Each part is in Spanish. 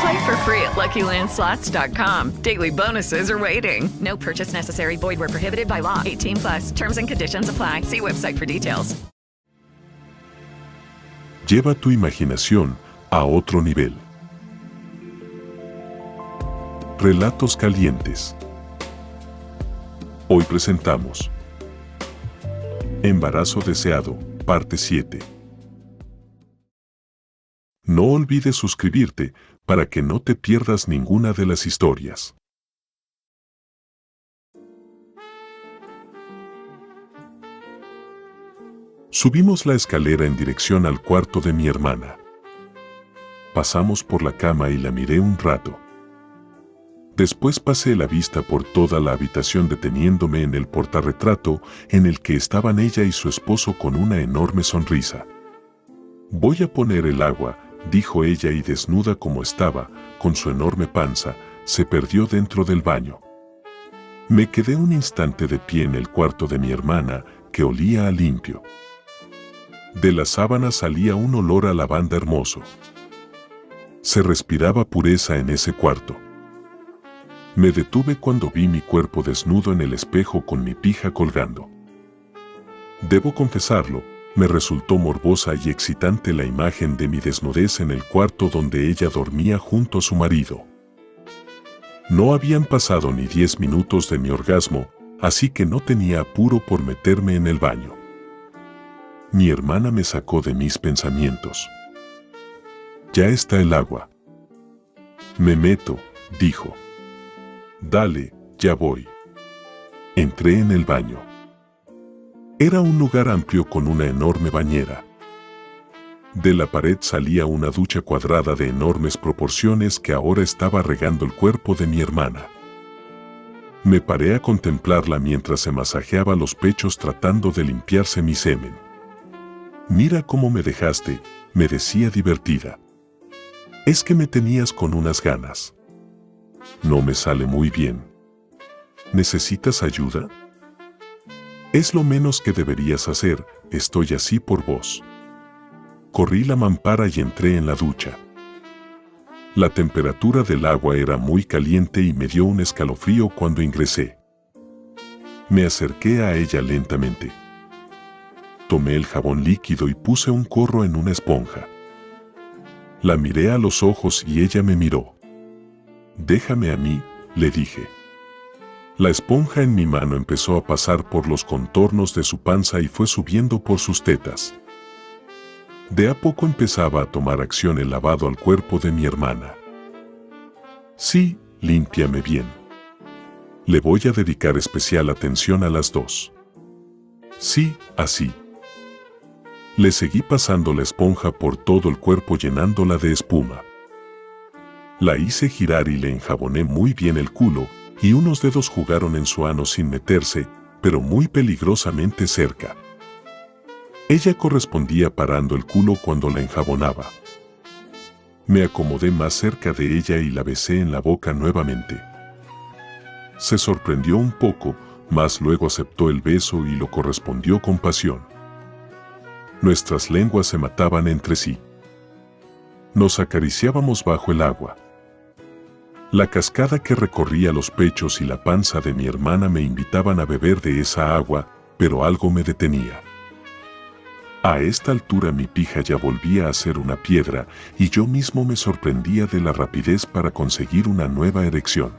Play for free at LuckyLandSlots.com. Daily bonuses are waiting. No purchase necessary. Void where prohibited by law. 18 plus. Terms and conditions apply. See website for details. Lleva tu imaginación a otro nivel. Relatos calientes. Hoy presentamos Embarazo deseado, parte 7. No olvides suscribirte para que no te pierdas ninguna de las historias. Subimos la escalera en dirección al cuarto de mi hermana. Pasamos por la cama y la miré un rato. Después pasé la vista por toda la habitación deteniéndome en el portarretrato en el que estaban ella y su esposo con una enorme sonrisa. Voy a poner el agua, dijo ella y desnuda como estaba, con su enorme panza, se perdió dentro del baño. Me quedé un instante de pie en el cuarto de mi hermana, que olía a limpio. De la sábana salía un olor a lavanda hermoso. Se respiraba pureza en ese cuarto. Me detuve cuando vi mi cuerpo desnudo en el espejo con mi pija colgando. Debo confesarlo, me resultó morbosa y excitante la imagen de mi desnudez en el cuarto donde ella dormía junto a su marido. No habían pasado ni diez minutos de mi orgasmo, así que no tenía apuro por meterme en el baño. Mi hermana me sacó de mis pensamientos. Ya está el agua. Me meto, dijo. Dale, ya voy. Entré en el baño. Era un lugar amplio con una enorme bañera. De la pared salía una ducha cuadrada de enormes proporciones que ahora estaba regando el cuerpo de mi hermana. Me paré a contemplarla mientras se masajeaba los pechos tratando de limpiarse mi semen. Mira cómo me dejaste, me decía divertida. Es que me tenías con unas ganas. No me sale muy bien. ¿Necesitas ayuda? Es lo menos que deberías hacer, estoy así por vos. Corrí la mampara y entré en la ducha. La temperatura del agua era muy caliente y me dio un escalofrío cuando ingresé. Me acerqué a ella lentamente. Tomé el jabón líquido y puse un corro en una esponja. La miré a los ojos y ella me miró. Déjame a mí, le dije. La esponja en mi mano empezó a pasar por los contornos de su panza y fue subiendo por sus tetas. De a poco empezaba a tomar acción el lavado al cuerpo de mi hermana. Sí, límpiame bien. Le voy a dedicar especial atención a las dos. Sí, así. Le seguí pasando la esponja por todo el cuerpo llenándola de espuma. La hice girar y le enjaboné muy bien el culo, y unos dedos jugaron en su ano sin meterse, pero muy peligrosamente cerca. Ella correspondía parando el culo cuando la enjabonaba. Me acomodé más cerca de ella y la besé en la boca nuevamente. Se sorprendió un poco, mas luego aceptó el beso y lo correspondió con pasión. Nuestras lenguas se mataban entre sí. Nos acariciábamos bajo el agua. La cascada que recorría los pechos y la panza de mi hermana me invitaban a beber de esa agua, pero algo me detenía. A esta altura mi pija ya volvía a ser una piedra y yo mismo me sorprendía de la rapidez para conseguir una nueva erección.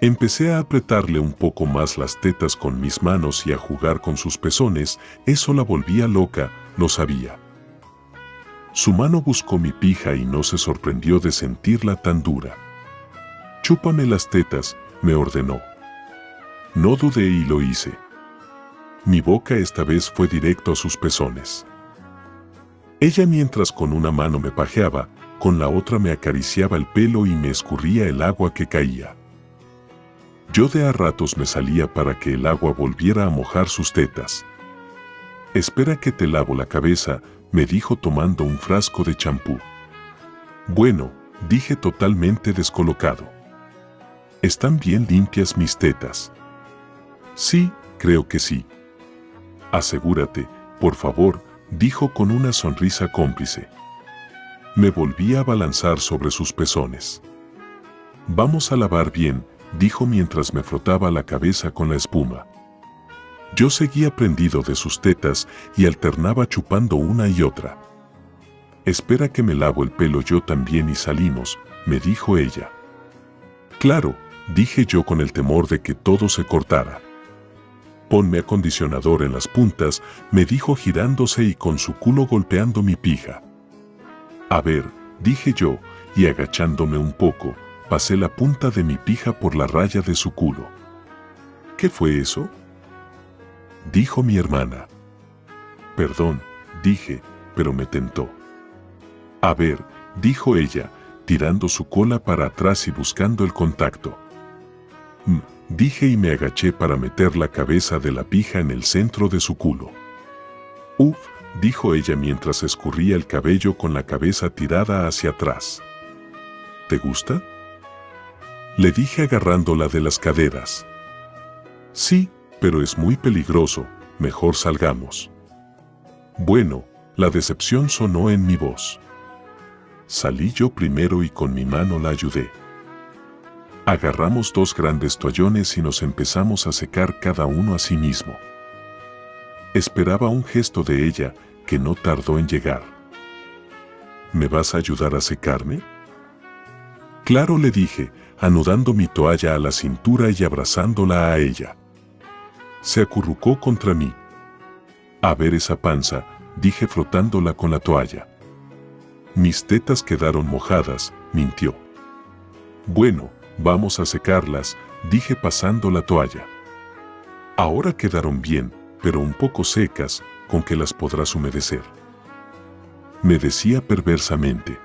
Empecé a apretarle un poco más las tetas con mis manos y a jugar con sus pezones, eso la volvía loca, lo sabía. Su mano buscó mi pija y no se sorprendió de sentirla tan dura. Chúpame las tetas, me ordenó. No dudé y lo hice. Mi boca esta vez fue directo a sus pezones. Ella mientras con una mano me pajeaba, con la otra me acariciaba el pelo y me escurría el agua que caía. Yo de a ratos me salía para que el agua volviera a mojar sus tetas. Espera que te lavo la cabeza, me dijo tomando un frasco de champú. Bueno, dije totalmente descolocado. ¿Están bien limpias mis tetas? Sí, creo que sí. Asegúrate, por favor, dijo con una sonrisa cómplice. Me volví a balanzar sobre sus pezones. Vamos a lavar bien, dijo mientras me frotaba la cabeza con la espuma. Yo seguía prendido de sus tetas y alternaba chupando una y otra. Espera que me lavo el pelo yo también y salimos, me dijo ella. Claro, dije yo con el temor de que todo se cortara. Ponme acondicionador en las puntas, me dijo girándose y con su culo golpeando mi pija. A ver, dije yo, y agachándome un poco, pasé la punta de mi pija por la raya de su culo. ¿Qué fue eso? Dijo mi hermana. Perdón, dije, pero me tentó. A ver, dijo ella, tirando su cola para atrás y buscando el contacto. Mm, dije y me agaché para meter la cabeza de la pija en el centro de su culo. Uf, dijo ella mientras escurría el cabello con la cabeza tirada hacia atrás. ¿Te gusta? Le dije agarrándola de las caderas. Sí, pero es muy peligroso, mejor salgamos. Bueno, la decepción sonó en mi voz. Salí yo primero y con mi mano la ayudé. Agarramos dos grandes toallones y nos empezamos a secar cada uno a sí mismo. Esperaba un gesto de ella que no tardó en llegar. ¿Me vas a ayudar a secarme? Claro, le dije, anudando mi toalla a la cintura y abrazándola a ella. Se acurrucó contra mí. A ver esa panza, dije frotándola con la toalla. Mis tetas quedaron mojadas, mintió. Bueno, vamos a secarlas, dije pasando la toalla. Ahora quedaron bien, pero un poco secas, con que las podrás humedecer. Me decía perversamente.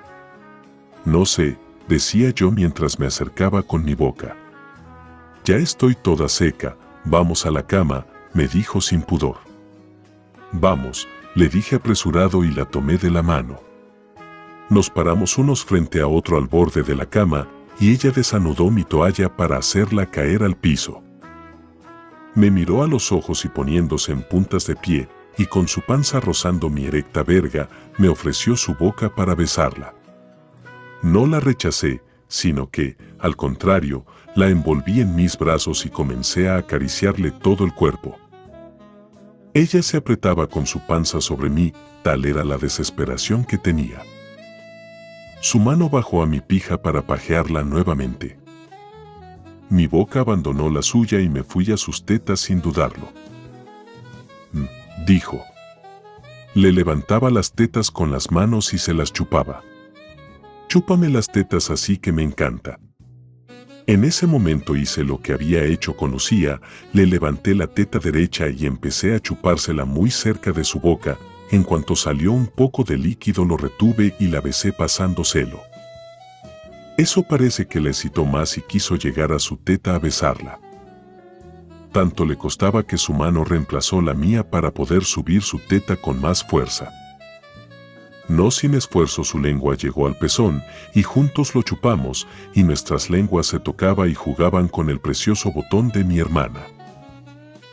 No sé, decía yo mientras me acercaba con mi boca. Ya estoy toda seca, vamos a la cama, me dijo sin pudor. Vamos, le dije apresurado y la tomé de la mano. Nos paramos unos frente a otro al borde de la cama y ella desanudó mi toalla para hacerla caer al piso. Me miró a los ojos y poniéndose en puntas de pie, y con su panza rozando mi erecta verga, me ofreció su boca para besarla. No la rechacé, sino que, al contrario, la envolví en mis brazos y comencé a acariciarle todo el cuerpo. Ella se apretaba con su panza sobre mí, tal era la desesperación que tenía. Su mano bajó a mi pija para pajearla nuevamente. Mi boca abandonó la suya y me fui a sus tetas sin dudarlo. Mm, dijo. Le levantaba las tetas con las manos y se las chupaba. Chúpame las tetas así que me encanta. En ese momento hice lo que había hecho con le levanté la teta derecha y empecé a chupársela muy cerca de su boca, en cuanto salió un poco de líquido lo retuve y la besé pasándoselo. Eso parece que le excitó más y quiso llegar a su teta a besarla. Tanto le costaba que su mano reemplazó la mía para poder subir su teta con más fuerza. No sin esfuerzo su lengua llegó al pezón, y juntos lo chupamos, y nuestras lenguas se tocaban y jugaban con el precioso botón de mi hermana.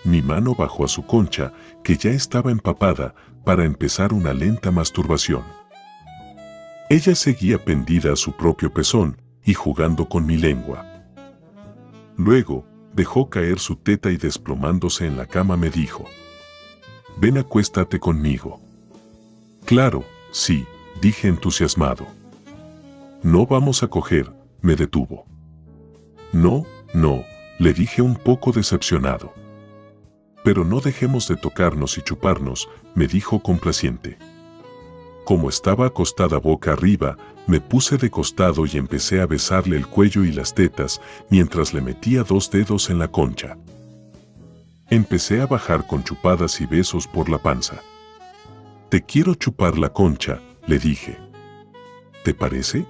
Mi mano bajó a su concha, que ya estaba empapada, para empezar una lenta masturbación. Ella seguía pendida a su propio pezón, y jugando con mi lengua. Luego, dejó caer su teta y desplomándose en la cama me dijo, Ven acuéstate conmigo. Claro, Sí, dije entusiasmado. No vamos a coger, me detuvo. No, No, le dije un poco decepcionado. Pero no dejemos de tocarnos y chuparnos, me dijo complaciente. Como estaba acostada boca arriba, me puse de costado y empecé a besarle el cuello y las tetas mientras le metía dos dedos en la concha. Empecé a bajar con chupadas y besos por la panza. Te quiero chupar la concha, le dije. ¿Te parece?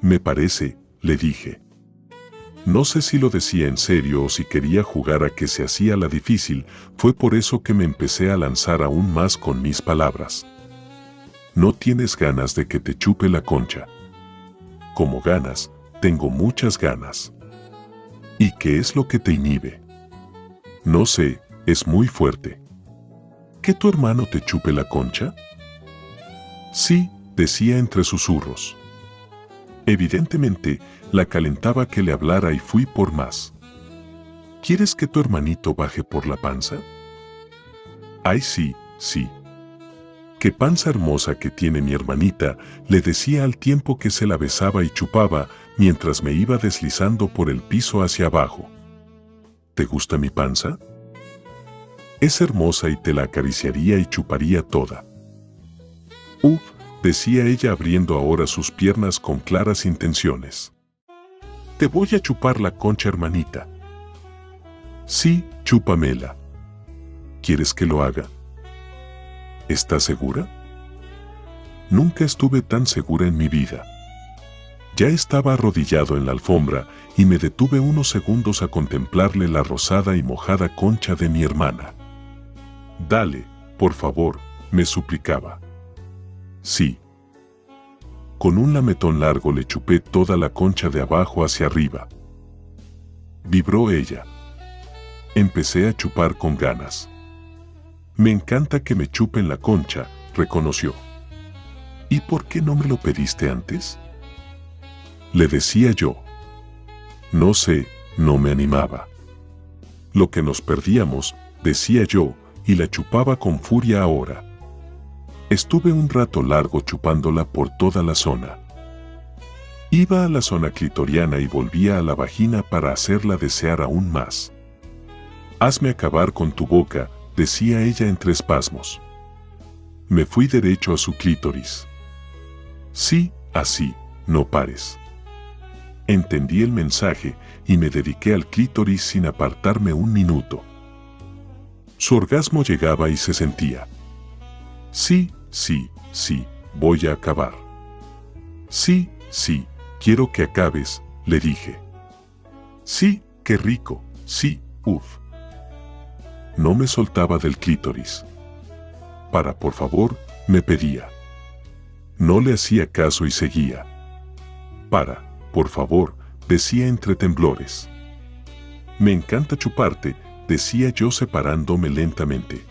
Me parece, le dije. No sé si lo decía en serio o si quería jugar a que se hacía la difícil, fue por eso que me empecé a lanzar aún más con mis palabras. No tienes ganas de que te chupe la concha. Como ganas, tengo muchas ganas. ¿Y qué es lo que te inhibe? No sé, es muy fuerte. ¿Que tu hermano te chupe la concha? Sí, decía entre susurros. Evidentemente, la calentaba que le hablara y fui por más. ¿Quieres que tu hermanito baje por la panza? Ay, sí, sí. Qué panza hermosa que tiene mi hermanita, le decía al tiempo que se la besaba y chupaba mientras me iba deslizando por el piso hacia abajo. ¿Te gusta mi panza? Es hermosa y te la acariciaría y chuparía toda. Uf, decía ella abriendo ahora sus piernas con claras intenciones. Te voy a chupar la concha, hermanita. Sí, chúpamela. ¿Quieres que lo haga? ¿Estás segura? Nunca estuve tan segura en mi vida. Ya estaba arrodillado en la alfombra y me detuve unos segundos a contemplarle la rosada y mojada concha de mi hermana. Dale, por favor, me suplicaba. Sí. Con un lametón largo le chupé toda la concha de abajo hacia arriba. Vibró ella. Empecé a chupar con ganas. Me encanta que me chupen la concha, reconoció. ¿Y por qué no me lo pediste antes? Le decía yo. No sé, no me animaba. Lo que nos perdíamos, decía yo, y la chupaba con furia ahora. Estuve un rato largo chupándola por toda la zona. Iba a la zona clitoriana y volvía a la vagina para hacerla desear aún más. Hazme acabar con tu boca, decía ella entre espasmos. Me fui derecho a su clítoris. Sí, así, no pares. Entendí el mensaje y me dediqué al clítoris sin apartarme un minuto. Su orgasmo llegaba y se sentía. Sí, sí, sí, voy a acabar. Sí, sí, quiero que acabes, le dije. Sí, qué rico, sí, uff. No me soltaba del clítoris. Para, por favor, me pedía. No le hacía caso y seguía. Para, por favor, decía entre temblores. Me encanta chuparte, decía yo separándome lentamente.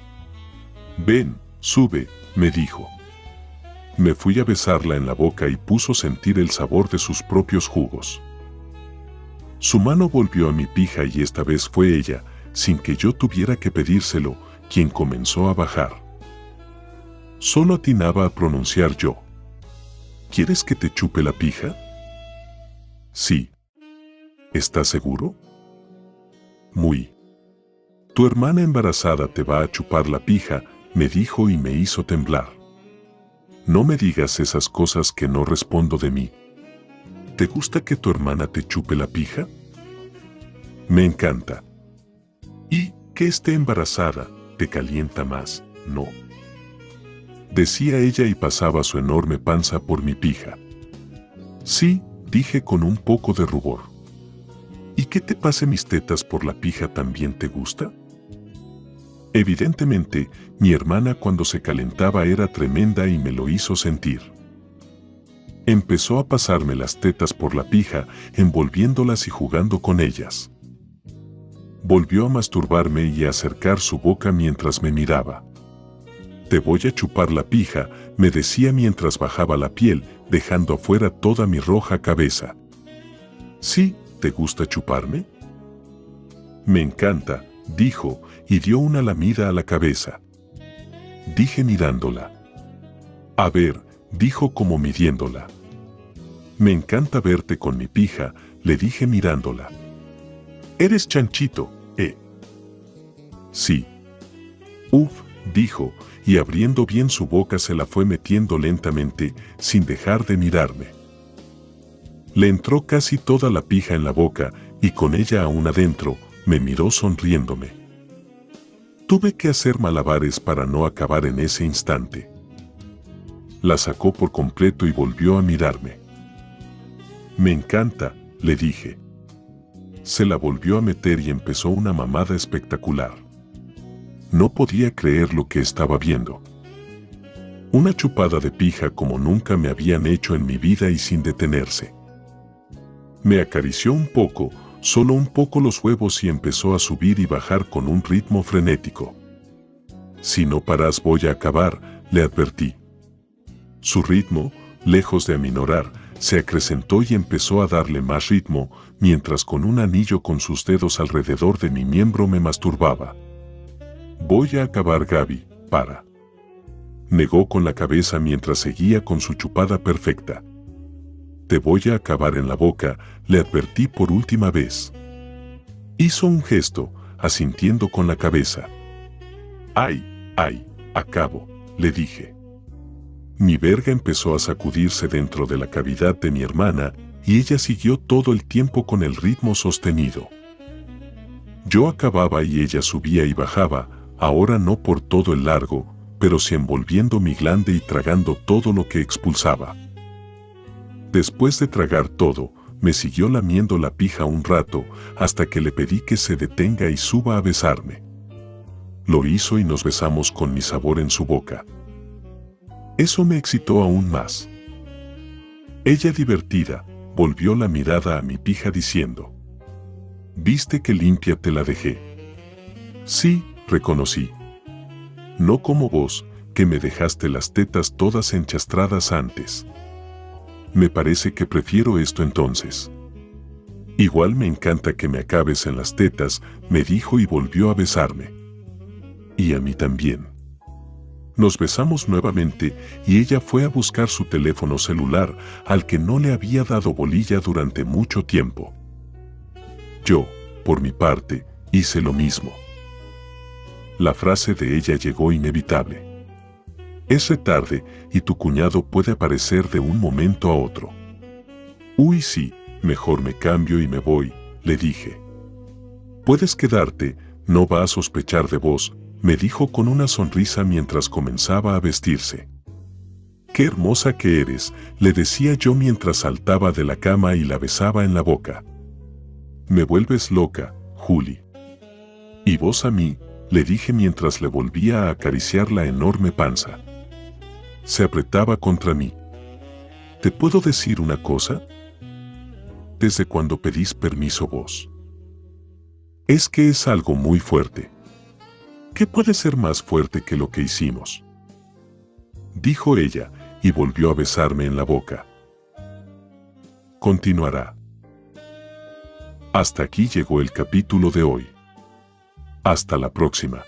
Ven, sube, me dijo. Me fui a besarla en la boca y puso sentir el sabor de sus propios jugos. Su mano volvió a mi pija y esta vez fue ella, sin que yo tuviera que pedírselo, quien comenzó a bajar. Solo atinaba a pronunciar yo. ¿Quieres que te chupe la pija? Sí. ¿Estás seguro? Muy. Tu hermana embarazada te va a chupar la pija, me dijo y me hizo temblar. No me digas esas cosas que no respondo de mí. ¿Te gusta que tu hermana te chupe la pija? Me encanta. ¿Y que esté embarazada te calienta más? No. Decía ella y pasaba su enorme panza por mi pija. Sí, dije con un poco de rubor. ¿Y que te pase mis tetas por la pija también te gusta? Evidentemente, mi hermana cuando se calentaba era tremenda y me lo hizo sentir. Empezó a pasarme las tetas por la pija, envolviéndolas y jugando con ellas. Volvió a masturbarme y a acercar su boca mientras me miraba. Te voy a chupar la pija, me decía mientras bajaba la piel, dejando afuera toda mi roja cabeza. ¿Sí? ¿Te gusta chuparme? Me encanta, dijo, y dio una lamida a la cabeza. Dije mirándola. A ver, dijo como midiéndola. Me encanta verte con mi pija, le dije mirándola. Eres chanchito, ¿eh? Sí. Uf, dijo, y abriendo bien su boca se la fue metiendo lentamente, sin dejar de mirarme. Le entró casi toda la pija en la boca, y con ella aún adentro, me miró sonriéndome. Tuve que hacer malabares para no acabar en ese instante. La sacó por completo y volvió a mirarme. Me encanta, le dije. Se la volvió a meter y empezó una mamada espectacular. No podía creer lo que estaba viendo. Una chupada de pija como nunca me habían hecho en mi vida y sin detenerse. Me acarició un poco, solo un poco los huevos y empezó a subir y bajar con un ritmo frenético. Si no paras voy a acabar, le advertí. Su ritmo, lejos de aminorar, se acrecentó y empezó a darle más ritmo, mientras con un anillo con sus dedos alrededor de mi miembro me masturbaba. Voy a acabar Gaby, para. Negó con la cabeza mientras seguía con su chupada perfecta. Te voy a acabar en la boca, le advertí por última vez. Hizo un gesto, asintiendo con la cabeza. Ay, ay, acabo, le dije. Mi verga empezó a sacudirse dentro de la cavidad de mi hermana y ella siguió todo el tiempo con el ritmo sostenido. Yo acababa y ella subía y bajaba, ahora no por todo el largo, pero sí envolviendo mi glande y tragando todo lo que expulsaba. Después de tragar todo, me siguió lamiendo la pija un rato hasta que le pedí que se detenga y suba a besarme. Lo hizo y nos besamos con mi sabor en su boca. Eso me excitó aún más. Ella divertida, volvió la mirada a mi pija diciendo, ¿Viste que limpia te la dejé? Sí, reconocí. No como vos, que me dejaste las tetas todas enchastradas antes. Me parece que prefiero esto entonces. Igual me encanta que me acabes en las tetas, me dijo y volvió a besarme. Y a mí también. Nos besamos nuevamente y ella fue a buscar su teléfono celular al que no le había dado bolilla durante mucho tiempo. Yo, por mi parte, hice lo mismo. La frase de ella llegó inevitable. Es tarde y tu cuñado puede aparecer de un momento a otro. Uy sí, mejor me cambio y me voy, le dije. Puedes quedarte, no va a sospechar de vos, me dijo con una sonrisa mientras comenzaba a vestirse. Qué hermosa que eres, le decía yo mientras saltaba de la cama y la besaba en la boca. Me vuelves loca, Juli. Y vos a mí, le dije mientras le volvía a acariciar la enorme panza. Se apretaba contra mí. ¿Te puedo decir una cosa? Desde cuando pedís permiso vos. Es que es algo muy fuerte. ¿Qué puede ser más fuerte que lo que hicimos? Dijo ella, y volvió a besarme en la boca. Continuará. Hasta aquí llegó el capítulo de hoy. Hasta la próxima.